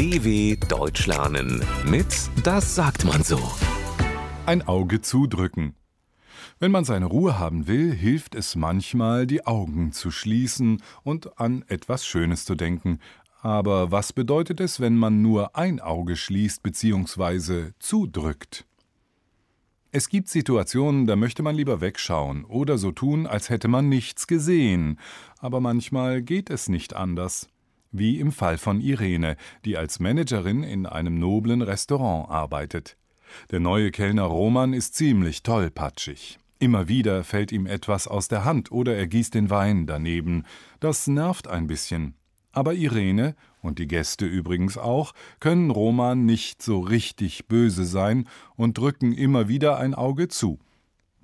DW Deutsch lernen mit Das sagt man so. Ein Auge zudrücken. Wenn man seine Ruhe haben will, hilft es manchmal, die Augen zu schließen und an etwas Schönes zu denken. Aber was bedeutet es, wenn man nur ein Auge schließt bzw. zudrückt? Es gibt Situationen, da möchte man lieber wegschauen oder so tun, als hätte man nichts gesehen, aber manchmal geht es nicht anders. Wie im Fall von Irene, die als Managerin in einem noblen Restaurant arbeitet. Der neue Kellner Roman ist ziemlich tollpatschig. Immer wieder fällt ihm etwas aus der Hand oder er gießt den Wein daneben. Das nervt ein bisschen. Aber Irene und die Gäste übrigens auch können Roman nicht so richtig böse sein und drücken immer wieder ein Auge zu.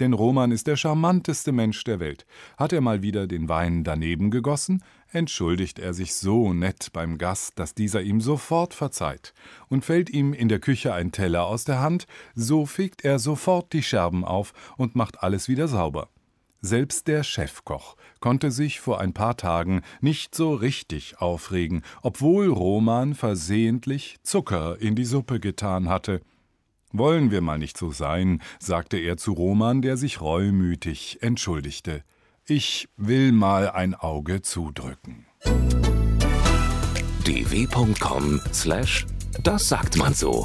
Denn Roman ist der charmanteste Mensch der Welt. Hat er mal wieder den Wein daneben gegossen, entschuldigt er sich so nett beim Gast, dass dieser ihm sofort verzeiht. Und fällt ihm in der Küche ein Teller aus der Hand, so fegt er sofort die Scherben auf und macht alles wieder sauber. Selbst der Chefkoch konnte sich vor ein paar Tagen nicht so richtig aufregen, obwohl Roman versehentlich Zucker in die Suppe getan hatte. Wollen wir mal nicht so sein, sagte er zu Roman, der sich reumütig entschuldigte. Ich will mal ein Auge zudrücken. dw.com/das sagt man so.